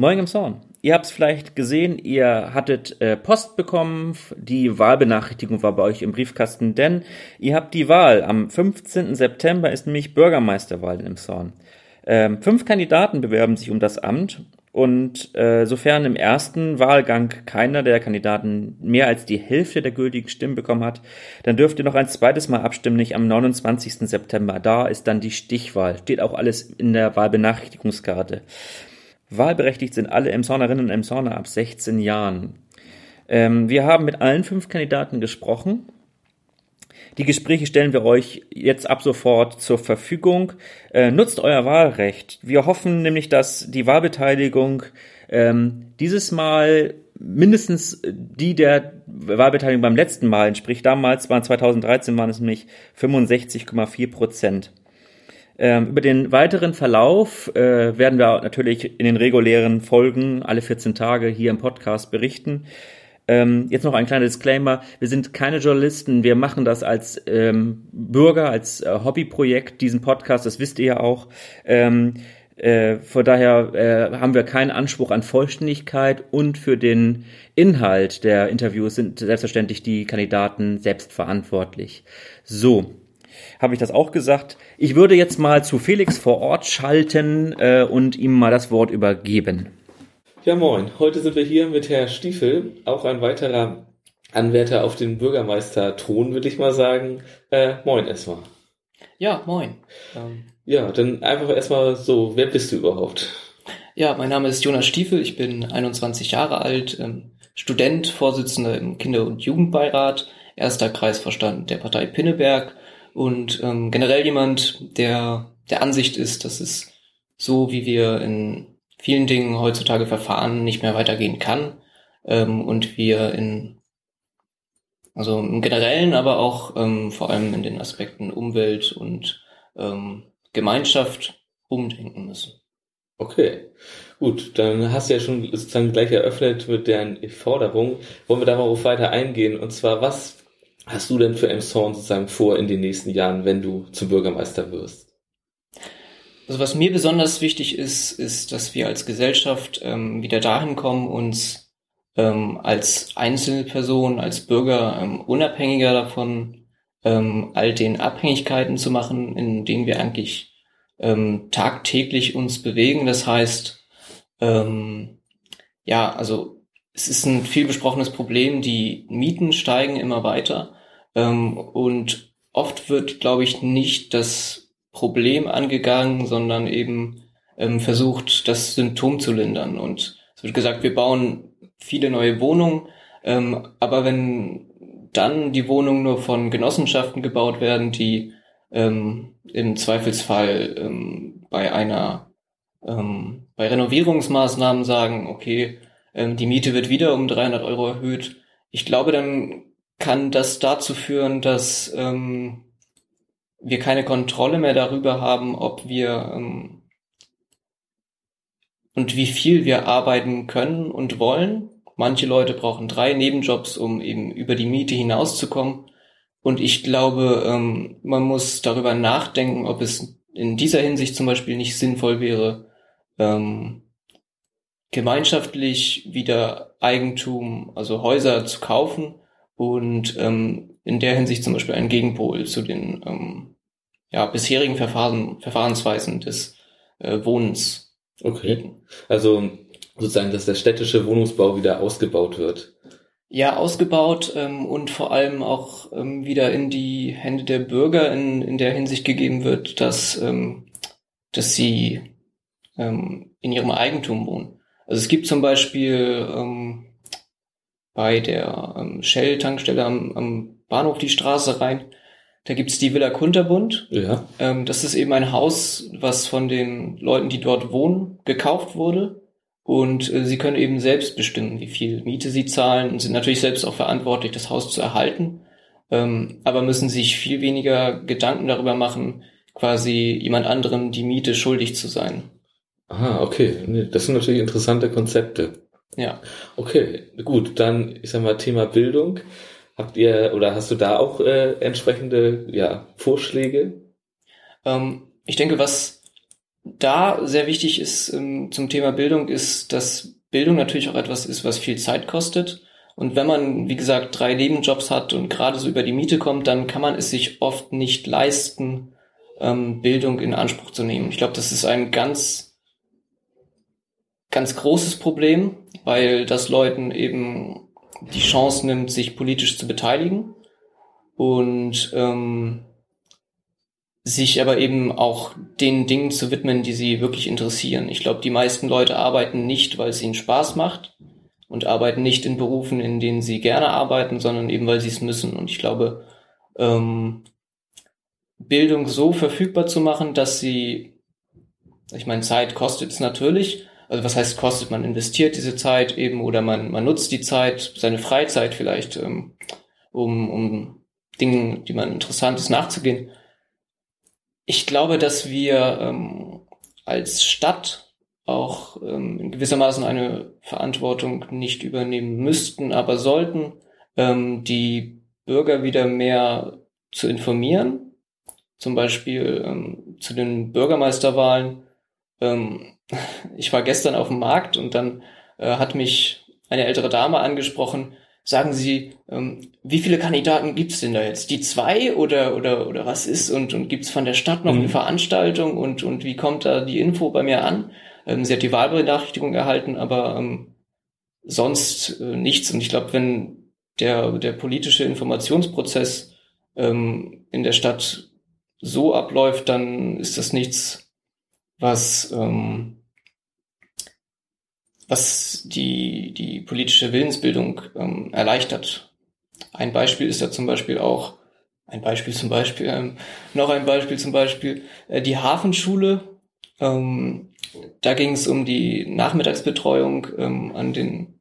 Moin im Zorn. Ihr habt es vielleicht gesehen, ihr hattet äh, Post bekommen, die Wahlbenachrichtigung war bei euch im Briefkasten, denn ihr habt die Wahl. Am 15. September ist nämlich Bürgermeisterwahl in Zorn. Ähm, fünf Kandidaten bewerben sich um das Amt und äh, sofern im ersten Wahlgang keiner der Kandidaten mehr als die Hälfte der gültigen Stimmen bekommen hat, dann dürft ihr noch ein zweites Mal abstimmen, nicht am 29. September. Da ist dann die Stichwahl. Steht auch alles in der Wahlbenachrichtigungskarte. Wahlberechtigt sind alle Emsonerinnen und Emsoner ab 16 Jahren. Ähm, wir haben mit allen fünf Kandidaten gesprochen. Die Gespräche stellen wir euch jetzt ab sofort zur Verfügung. Äh, nutzt euer Wahlrecht. Wir hoffen nämlich, dass die Wahlbeteiligung ähm, dieses Mal mindestens die der Wahlbeteiligung beim letzten Mal entspricht. Damals waren 2013 waren es nämlich 65,4 Prozent. Ähm, über den weiteren Verlauf äh, werden wir natürlich in den regulären Folgen alle 14 Tage hier im Podcast berichten. Ähm, jetzt noch ein kleiner Disclaimer. Wir sind keine Journalisten. Wir machen das als ähm, Bürger, als äh, Hobbyprojekt, diesen Podcast. Das wisst ihr ja auch. Ähm, äh, von daher äh, haben wir keinen Anspruch an Vollständigkeit und für den Inhalt der Interviews sind selbstverständlich die Kandidaten selbst verantwortlich. So, habe ich das auch gesagt. Ich würde jetzt mal zu Felix vor Ort schalten äh, und ihm mal das Wort übergeben. Ja, moin. Heute sind wir hier mit Herr Stiefel, auch ein weiterer Anwärter auf den Bürgermeister-Thron, würde ich mal sagen. Äh, moin erstmal. Ja, moin. Ähm, ja, dann einfach erstmal so, wer bist du überhaupt? Ja, mein Name ist Jonas Stiefel, ich bin 21 Jahre alt, ähm, Student, Vorsitzender im Kinder- und Jugendbeirat, erster Kreisvorstand der Partei Pinneberg und ähm, generell jemand, der der Ansicht ist, dass es so, wie wir in vielen Dingen heutzutage verfahren, nicht mehr weitergehen kann ähm, und wir in also im Generellen, aber auch ähm, vor allem in den Aspekten Umwelt und ähm, Gemeinschaft umdenken müssen. Okay, gut, dann hast du ja schon sozusagen gleich eröffnet mit deren Forderung. Wollen wir darauf weiter eingehen? Und zwar, was hast du denn für Emshorn sozusagen vor in den nächsten Jahren, wenn du zum Bürgermeister wirst? Also was mir besonders wichtig ist, ist, dass wir als Gesellschaft ähm, wieder dahin kommen, uns ähm, als Einzelperson, als Bürger ähm, unabhängiger davon ähm, all den Abhängigkeiten zu machen, in denen wir eigentlich ähm, tagtäglich uns bewegen. Das heißt, ähm, ja, also es ist ein viel besprochenes Problem. Die Mieten steigen immer weiter. Ähm, und oft wird, glaube ich, nicht das Problem angegangen, sondern eben ähm, versucht, das Symptom zu lindern. Und es wird gesagt, wir bauen viele neue Wohnungen, ähm, aber wenn dann die Wohnungen nur von Genossenschaften gebaut werden, die ähm, im Zweifelsfall ähm, bei einer ähm, bei Renovierungsmaßnahmen sagen, okay, die Miete wird wieder um 300 Euro erhöht. Ich glaube, dann kann das dazu führen, dass ähm, wir keine Kontrolle mehr darüber haben, ob wir ähm, und wie viel wir arbeiten können und wollen. Manche Leute brauchen drei Nebenjobs, um eben über die Miete hinauszukommen. Und ich glaube, ähm, man muss darüber nachdenken, ob es in dieser Hinsicht zum Beispiel nicht sinnvoll wäre, ähm, gemeinschaftlich wieder Eigentum, also Häuser zu kaufen und ähm, in der Hinsicht zum Beispiel ein Gegenpol zu den ähm, ja, bisherigen Verfahren, Verfahrensweisen des äh, Wohnens. Okay. Also sozusagen, dass der städtische Wohnungsbau wieder ausgebaut wird. Ja, ausgebaut ähm, und vor allem auch ähm, wieder in die Hände der Bürger in, in der Hinsicht gegeben wird, dass, ähm, dass sie ähm, in ihrem Eigentum wohnen. Also es gibt zum Beispiel ähm, bei der ähm, Shell-Tankstelle am, am Bahnhof die Straße rein. Da gibt's die Villa Kunterbund. Ja. Ähm, das ist eben ein Haus, was von den Leuten, die dort wohnen, gekauft wurde. Und äh, sie können eben selbst bestimmen, wie viel Miete sie zahlen und sind natürlich selbst auch verantwortlich, das Haus zu erhalten. Ähm, aber müssen sich viel weniger Gedanken darüber machen, quasi jemand anderem die Miete schuldig zu sein. Ah, okay. Das sind natürlich interessante Konzepte. Ja. Okay, gut, dann ich sag mal Thema Bildung. Habt ihr oder hast du da auch äh, entsprechende ja, Vorschläge? Ähm, ich denke, was da sehr wichtig ist ähm, zum Thema Bildung ist, dass Bildung natürlich auch etwas ist, was viel Zeit kostet. Und wenn man, wie gesagt, drei Nebenjobs hat und gerade so über die Miete kommt, dann kann man es sich oft nicht leisten, ähm, Bildung in Anspruch zu nehmen. Ich glaube, das ist ein ganz, ganz großes Problem, weil das Leuten eben die Chance nimmt, sich politisch zu beteiligen und ähm, sich aber eben auch den Dingen zu widmen, die sie wirklich interessieren. Ich glaube, die meisten Leute arbeiten nicht, weil es ihnen Spaß macht und arbeiten nicht in Berufen, in denen sie gerne arbeiten, sondern eben, weil sie es müssen. Und ich glaube, ähm, Bildung so verfügbar zu machen, dass sie, ich meine, Zeit kostet es natürlich. Also was heißt kostet? Man investiert diese Zeit eben oder man, man nutzt die Zeit, seine Freizeit vielleicht, ähm, um, um Dingen, die man interessant ist, nachzugehen ich glaube, dass wir ähm, als Stadt auch ähm, in gewissermaßen eine Verantwortung nicht übernehmen müssten, aber sollten, ähm, die Bürger wieder mehr zu informieren, zum Beispiel ähm, zu den Bürgermeisterwahlen. Ähm, ich war gestern auf dem Markt und dann äh, hat mich eine ältere Dame angesprochen, sagen Sie, ähm, wie viele Kandidaten gibt's denn da jetzt? Die zwei oder oder oder was ist? Und und gibt's von der Stadt noch mhm. eine Veranstaltung und und wie kommt da die Info bei mir an? Ähm, sie hat die Wahlbenachrichtigung erhalten, aber ähm, sonst äh, nichts. Und ich glaube, wenn der der politische Informationsprozess ähm, in der Stadt so abläuft, dann ist das nichts, was ähm, was die, die politische Willensbildung ähm, erleichtert. Ein Beispiel ist da zum Beispiel auch, ein Beispiel zum Beispiel, ähm, noch ein Beispiel zum Beispiel, äh, die Hafenschule. Ähm, da ging es um die Nachmittagsbetreuung ähm, an den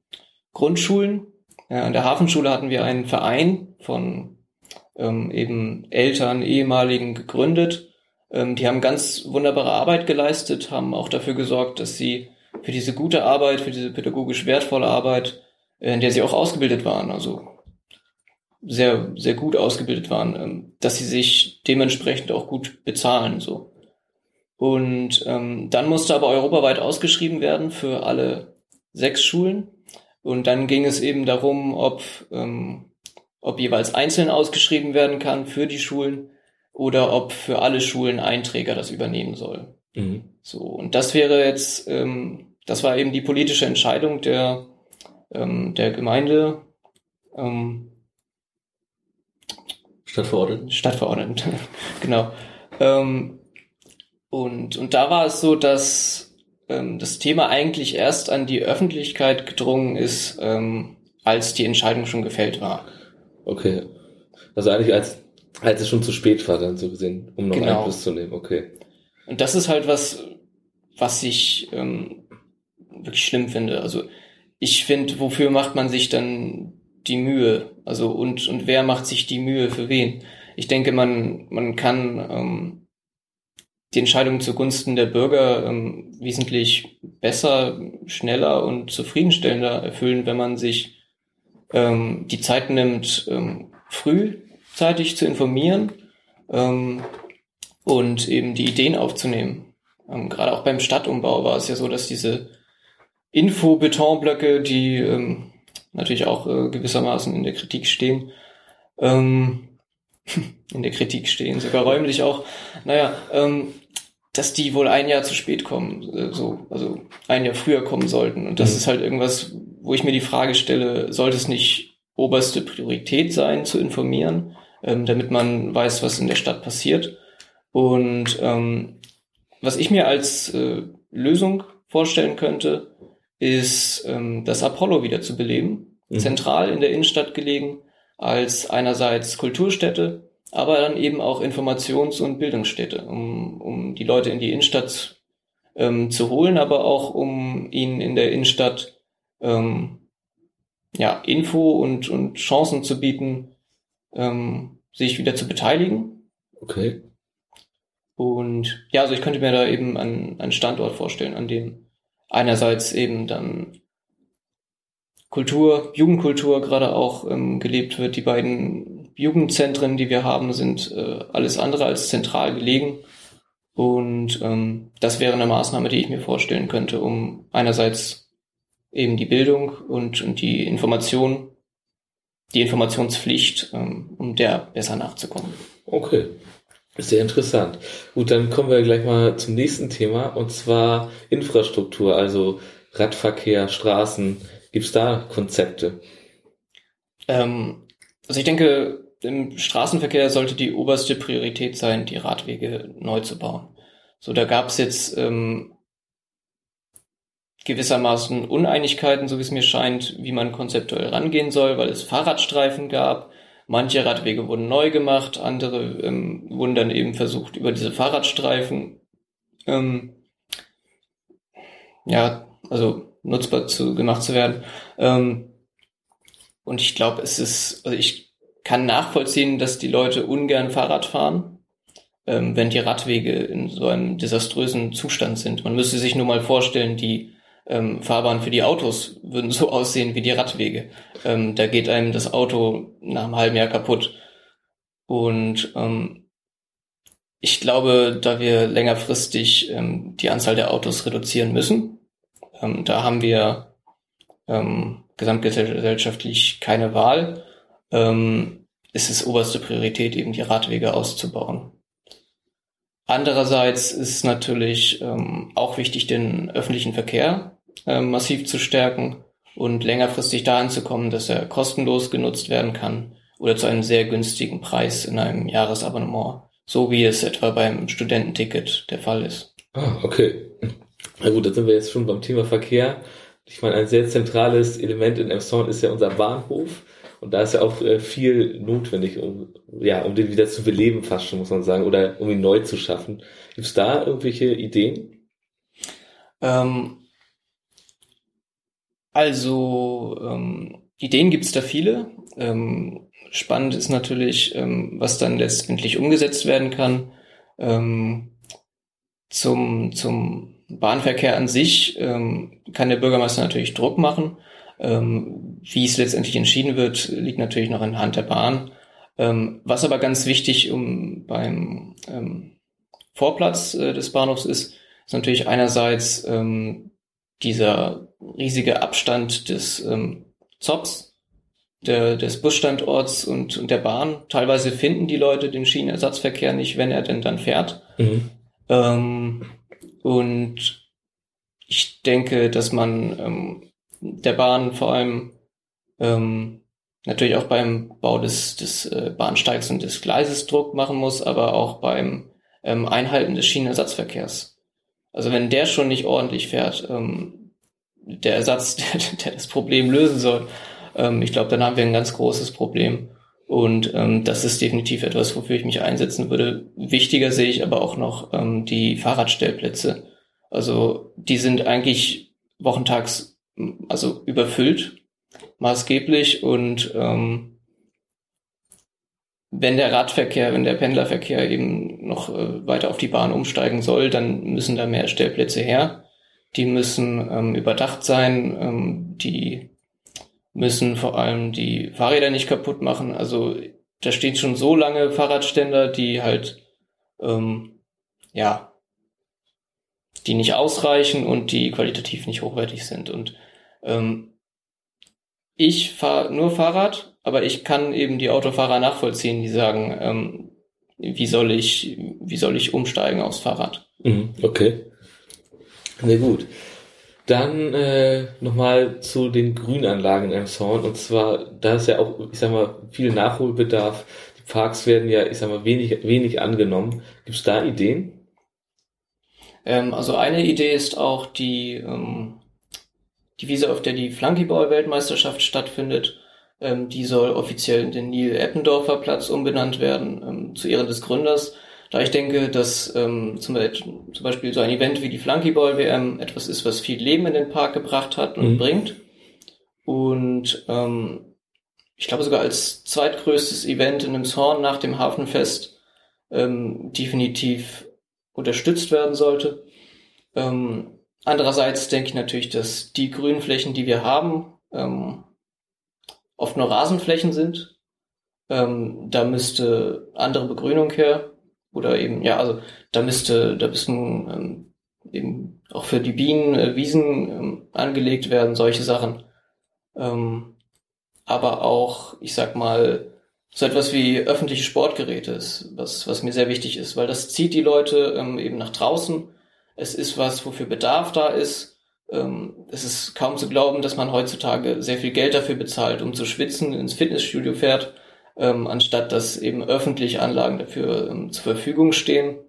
Grundschulen. Ja, an der Hafenschule hatten wir einen Verein von ähm, eben Eltern, ehemaligen gegründet. Ähm, die haben ganz wunderbare Arbeit geleistet, haben auch dafür gesorgt, dass sie für diese gute Arbeit, für diese pädagogisch wertvolle Arbeit, äh, in der sie auch ausgebildet waren, also sehr, sehr gut ausgebildet waren, ähm, dass sie sich dementsprechend auch gut bezahlen, so. Und ähm, dann musste aber europaweit ausgeschrieben werden für alle sechs Schulen. Und dann ging es eben darum, ob, ähm, ob jeweils einzeln ausgeschrieben werden kann für die Schulen oder ob für alle Schulen ein Träger das übernehmen soll. Mhm. So, und das wäre jetzt, ähm, das war eben die politische Entscheidung der, ähm, der Gemeinde. Ähm, Stadtverordneten. Stadtverordneten, genau. Ähm, und, und da war es so, dass ähm, das Thema eigentlich erst an die Öffentlichkeit gedrungen ist, ähm, als die Entscheidung schon gefällt war. Okay. Also eigentlich als, als es schon zu spät war, dann so gesehen, um noch genau. Einfluss zu nehmen. Okay. Und das ist halt was, was ich ähm, wirklich schlimm finde. Also ich finde, wofür macht man sich dann die Mühe? Also und, und wer macht sich die Mühe für wen? Ich denke, man, man kann ähm, die Entscheidung zugunsten der Bürger ähm, wesentlich besser, schneller und zufriedenstellender erfüllen, wenn man sich ähm, die Zeit nimmt, ähm, frühzeitig zu informieren ähm, und eben die Ideen aufzunehmen. Ähm, gerade auch beim Stadtumbau war es ja so, dass diese Info-Betonblöcke, die ähm, natürlich auch äh, gewissermaßen in der Kritik stehen, ähm, in der Kritik stehen, sogar räumlich auch, naja, ähm, dass die wohl ein Jahr zu spät kommen, äh, so, also ein Jahr früher kommen sollten. Und das mhm. ist halt irgendwas, wo ich mir die Frage stelle, sollte es nicht oberste Priorität sein, zu informieren, ähm, damit man weiß, was in der Stadt passiert. Und ähm, was ich mir als äh, Lösung vorstellen könnte, ist ähm, das Apollo wieder zu beleben, mhm. zentral in der Innenstadt gelegen, als einerseits Kulturstätte, aber dann eben auch Informations- und Bildungsstätte, um, um die Leute in die Innenstadt ähm, zu holen, aber auch um ihnen in der Innenstadt ähm, ja, Info und, und Chancen zu bieten, ähm, sich wieder zu beteiligen. Okay. Und ja, also ich könnte mir da eben einen, einen Standort vorstellen, an dem einerseits eben dann Kultur, Jugendkultur gerade auch ähm, gelebt wird. Die beiden Jugendzentren, die wir haben, sind äh, alles andere als zentral gelegen. Und ähm, das wäre eine Maßnahme, die ich mir vorstellen könnte, um einerseits eben die Bildung und, und die Information, die Informationspflicht, ähm, um der besser nachzukommen. Okay. Sehr interessant. Gut, dann kommen wir gleich mal zum nächsten Thema und zwar Infrastruktur, also Radverkehr, Straßen. Gibt es da Konzepte? Ähm, also ich denke, im Straßenverkehr sollte die oberste Priorität sein, die Radwege neu zu bauen. So, da gab es jetzt ähm, gewissermaßen Uneinigkeiten, so wie es mir scheint, wie man konzeptuell rangehen soll, weil es Fahrradstreifen gab. Manche Radwege wurden neu gemacht, andere ähm, wurden dann eben versucht, über diese Fahrradstreifen ähm, ja, also nutzbar zu, gemacht zu werden. Ähm, und ich glaube, es ist, also ich kann nachvollziehen, dass die Leute ungern Fahrrad fahren, ähm, wenn die Radwege in so einem desaströsen Zustand sind. Man müsste sich nur mal vorstellen, die ähm, Fahrbahnen für die Autos würden so aussehen wie die Radwege. Ähm, da geht einem das Auto nach einem halben Jahr kaputt. Und ähm, ich glaube, da wir längerfristig ähm, die Anzahl der Autos reduzieren müssen, ähm, da haben wir ähm, gesamtgesellschaftlich keine Wahl ähm, ist es oberste Priorität, eben die Radwege auszubauen. Andererseits ist natürlich ähm, auch wichtig, den öffentlichen Verkehr äh, massiv zu stärken und längerfristig dahin zu kommen, dass er kostenlos genutzt werden kann oder zu einem sehr günstigen Preis in einem Jahresabonnement, so wie es etwa beim Studententicket der Fall ist. Ah, okay. Na gut, da sind wir jetzt schon beim Thema Verkehr. Ich meine, ein sehr zentrales Element in Emson ist ja unser Bahnhof. Und da ist ja auch äh, viel notwendig, um, ja, um den wieder zu beleben, fast schon, muss man sagen, oder um ihn neu zu schaffen. Gibt es da irgendwelche Ideen? Ähm, also, ähm, Ideen gibt es da viele. Ähm, spannend ist natürlich, ähm, was dann letztendlich umgesetzt werden kann. Ähm, zum, zum Bahnverkehr an sich ähm, kann der Bürgermeister natürlich Druck machen. Ähm, wie es letztendlich entschieden wird, liegt natürlich noch in Hand der Bahn. Ähm, was aber ganz wichtig um, beim ähm, Vorplatz äh, des Bahnhofs ist, ist natürlich einerseits ähm, dieser riesige Abstand des ähm, ZOPs, der, des Busstandorts und, und der Bahn. Teilweise finden die Leute den Schienenersatzverkehr nicht, wenn er denn dann fährt. Mhm. Ähm, und ich denke, dass man ähm, der Bahn vor allem ähm, natürlich auch beim Bau des, des äh, Bahnsteigs und des Gleises Druck machen muss, aber auch beim ähm, Einhalten des Schienenersatzverkehrs. Also wenn der schon nicht ordentlich fährt, ähm, der Ersatz, der, der das Problem lösen soll, ähm, ich glaube, dann haben wir ein ganz großes Problem. Und ähm, das ist definitiv etwas, wofür ich mich einsetzen würde. Wichtiger sehe ich aber auch noch ähm, die Fahrradstellplätze. Also die sind eigentlich wochentags also überfüllt, maßgeblich und ähm, wenn der Radverkehr, wenn der Pendlerverkehr eben noch äh, weiter auf die Bahn umsteigen soll, dann müssen da mehr Stellplätze her. Die müssen ähm, überdacht sein, ähm, die müssen vor allem die Fahrräder nicht kaputt machen. Also da stehen schon so lange Fahrradständer, die halt ähm, ja die nicht ausreichen und die qualitativ nicht hochwertig sind. Und ähm, ich fahre nur Fahrrad, aber ich kann eben die Autofahrer nachvollziehen, die sagen, ähm, wie soll ich, wie soll ich umsteigen aufs Fahrrad? Mhm, okay. Sehr gut. Dann äh, nochmal zu den Grünanlagen im Zorn. Und zwar, da ist ja auch, ich sag mal, viel Nachholbedarf. Die Parks werden ja, ich sag mal, wenig, wenig angenommen. Gibt es da Ideen? Ähm, also eine Idee ist auch die ähm, die Wiese, auf der die Flunkyball-Weltmeisterschaft stattfindet, ähm, die soll offiziell in den Neil-Eppendorfer Platz umbenannt werden, ähm, zu Ehren des Gründers. Da ich denke, dass ähm, zum, zum, Beispiel so ein Event wie die Flunkyball-WM etwas ist, was viel Leben in den Park gebracht hat und mhm. bringt. Und ähm, ich glaube sogar als zweitgrößtes Event in Horn nach dem Hafenfest ähm, definitiv unterstützt werden sollte. Ähm, Andererseits denke ich natürlich, dass die Grünflächen, die wir haben, ähm, oft nur Rasenflächen sind. Ähm, da müsste andere Begrünung her. oder eben, ja, also da müsste, da müssten ähm, eben auch für die Bienen äh, Wiesen ähm, angelegt werden, solche Sachen. Ähm, aber auch, ich sag mal, so etwas wie öffentliche Sportgeräte ist, was, was mir sehr wichtig ist, weil das zieht die Leute ähm, eben nach draußen. Es ist was, wofür Bedarf da ist. Ähm, es ist kaum zu glauben, dass man heutzutage sehr viel Geld dafür bezahlt, um zu schwitzen, ins Fitnessstudio fährt, ähm, anstatt dass eben öffentliche Anlagen dafür ähm, zur Verfügung stehen,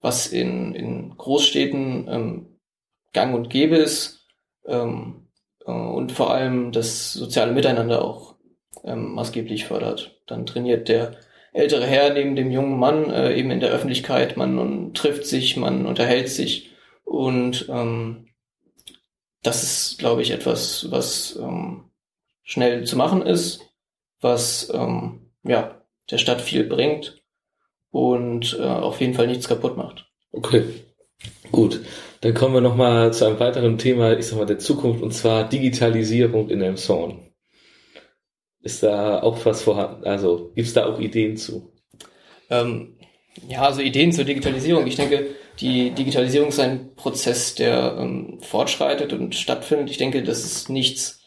was in, in Großstädten ähm, gang und gäbe ist ähm, äh, und vor allem das soziale Miteinander auch ähm, maßgeblich fördert. Dann trainiert der ältere Herr neben dem jungen Mann äh, eben in der Öffentlichkeit, man trifft sich, man unterhält sich und ähm, das ist, glaube ich, etwas, was ähm, schnell zu machen ist, was ähm, ja der Stadt viel bringt und äh, auf jeden Fall nichts kaputt macht. Okay, gut. Dann kommen wir nochmal zu einem weiteren Thema, ich sag mal, der Zukunft, und zwar Digitalisierung in Emshorn. Ist da auch was vorhanden? Also gibt es da auch Ideen zu? Ähm, ja, also Ideen zur Digitalisierung. Ich denke, die Digitalisierung ist ein Prozess, der ähm, fortschreitet und stattfindet. Ich denke, das ist nichts,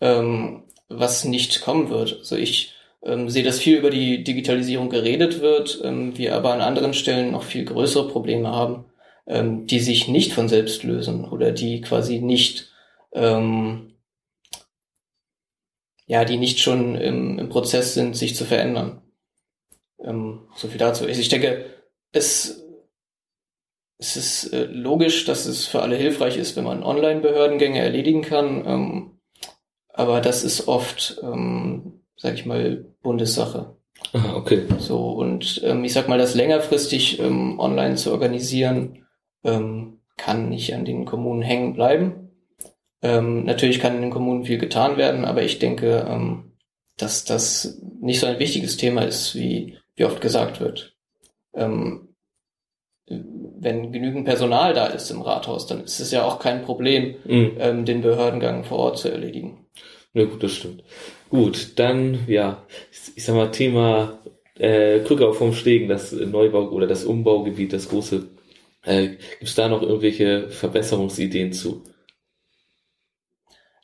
ähm, was nicht kommen wird. Also ich ähm, sehe, dass viel über die Digitalisierung geredet wird, ähm, wir aber an anderen Stellen noch viel größere Probleme haben, ähm, die sich nicht von selbst lösen oder die quasi nicht ähm, ja, die nicht schon im, im Prozess sind, sich zu verändern. Ähm, so viel dazu. Ich denke, es, es ist äh, logisch, dass es für alle hilfreich ist, wenn man Online-Behördengänge erledigen kann. Ähm, aber das ist oft, ähm, sag ich mal, Bundessache. Aha, okay. So, und ähm, ich sag mal, das längerfristig ähm, online zu organisieren, ähm, kann nicht an den Kommunen hängen bleiben. Ähm, natürlich kann in den Kommunen viel getan werden, aber ich denke, ähm, dass das nicht so ein wichtiges Thema ist, wie, wie oft gesagt wird. Ähm, wenn genügend Personal da ist im Rathaus, dann ist es ja auch kein Problem, mhm. ähm, den Behördengang vor Ort zu erledigen. Ja, gut, das stimmt. Gut, dann, ja, ich, ich sag mal, Thema äh, Krückau vom Stegen, das Neubau oder das Umbaugebiet, das große. Äh, Gibt es da noch irgendwelche Verbesserungsideen zu?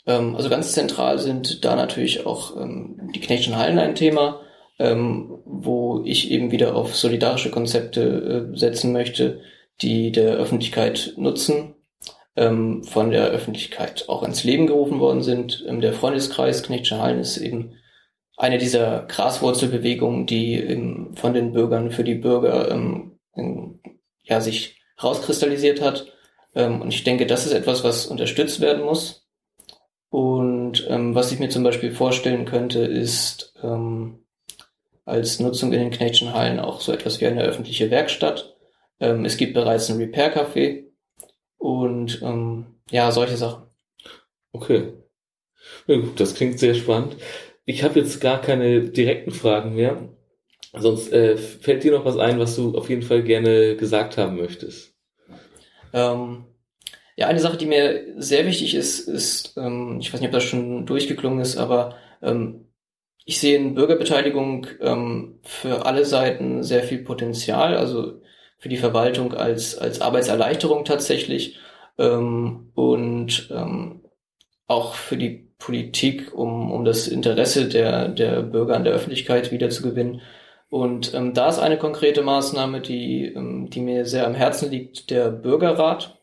Ähm, also ganz zentral sind da natürlich auch ähm, die Knechtschen Hallen ein Thema, ähm, wo ich eben wieder auf solidarische Konzepte äh, setzen möchte, die der Öffentlichkeit nutzen, ähm, von der Öffentlichkeit auch ins Leben gerufen worden sind. Ähm, der Freundeskreis Knechtsche Hallen ist eben eine dieser Graswurzelbewegungen, die eben von den Bürgern für die Bürger ähm, ja, sich rauskristallisiert hat. Ähm, und ich denke, das ist etwas, was unterstützt werden muss. Und ähm, was ich mir zum Beispiel vorstellen könnte, ist ähm, als Nutzung in den Knechtschen Hallen auch so etwas wie eine öffentliche Werkstatt. Ähm, es gibt bereits ein Repair-Café und ähm, ja, solche Sachen. Okay. Ja, gut, das klingt sehr spannend. Ich habe jetzt gar keine direkten Fragen mehr. Sonst äh, fällt dir noch was ein, was du auf jeden Fall gerne gesagt haben möchtest. Ähm, ja, eine Sache, die mir sehr wichtig ist, ist, ähm, ich weiß nicht, ob das schon durchgeklungen ist, aber ähm, ich sehe in Bürgerbeteiligung ähm, für alle Seiten sehr viel Potenzial, also für die Verwaltung als, als Arbeitserleichterung tatsächlich ähm, und ähm, auch für die Politik, um, um das Interesse der, der Bürger an der Öffentlichkeit wieder zu gewinnen. Und ähm, da ist eine konkrete Maßnahme, die, ähm, die mir sehr am Herzen liegt, der Bürgerrat.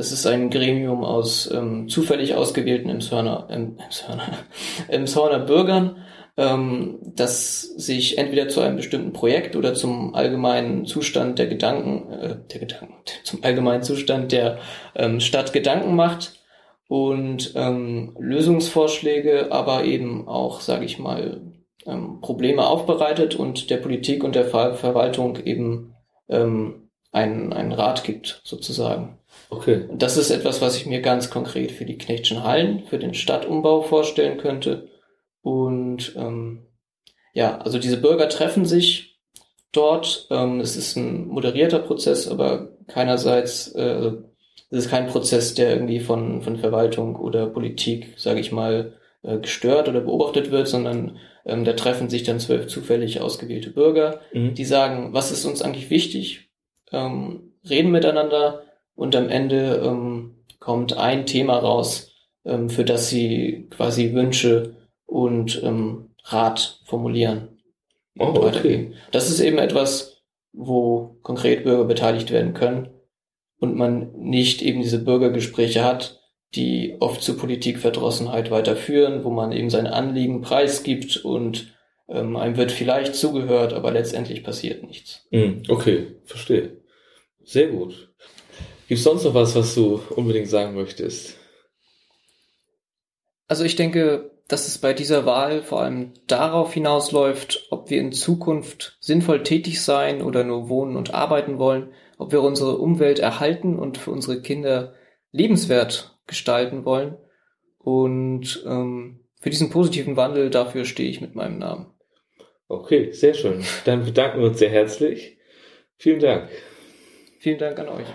Das ist ein Gremium aus ähm, zufällig ausgewählten Emshörner, ähm, Emshörner, Emshörner Bürgern, ähm, das sich entweder zu einem bestimmten Projekt oder zum allgemeinen Zustand der Gedanken, äh, der Gedanken, zum allgemeinen Zustand der ähm, Stadt Gedanken macht und ähm, Lösungsvorschläge, aber eben auch, sage ich mal, ähm, Probleme aufbereitet und der Politik und der Ver Verwaltung eben ähm, einen, einen Rat gibt, sozusagen. Okay. Und das ist etwas, was ich mir ganz konkret für die Knechtschen Hallen, für den Stadtumbau vorstellen könnte. Und ähm, ja, also diese Bürger treffen sich dort. Ähm, es ist ein moderierter Prozess, aber keinerseits, äh, also es ist kein Prozess, der irgendwie von, von Verwaltung oder Politik, sage ich mal, äh, gestört oder beobachtet wird, sondern ähm, da treffen sich dann zwölf zufällig ausgewählte Bürger, mhm. die sagen, was ist uns eigentlich wichtig, ähm, reden miteinander und am Ende ähm, kommt ein Thema raus, ähm, für das sie quasi Wünsche und ähm, Rat formulieren. Oh, okay. Das ist eben etwas, wo konkret Bürger beteiligt werden können und man nicht eben diese Bürgergespräche hat, die oft zu Politikverdrossenheit weiterführen, wo man eben seine Anliegen preisgibt und ähm, einem wird vielleicht zugehört, aber letztendlich passiert nichts. Hm, okay, verstehe. Sehr gut. Gibt es sonst noch was, was du unbedingt sagen möchtest? Also ich denke, dass es bei dieser Wahl vor allem darauf hinausläuft, ob wir in Zukunft sinnvoll tätig sein oder nur wohnen und arbeiten wollen, ob wir unsere Umwelt erhalten und für unsere Kinder lebenswert gestalten wollen. Und ähm, für diesen positiven Wandel, dafür stehe ich mit meinem Namen. Okay, sehr schön. Dann bedanken wir uns sehr herzlich. Vielen Dank. Vielen Dank an euch.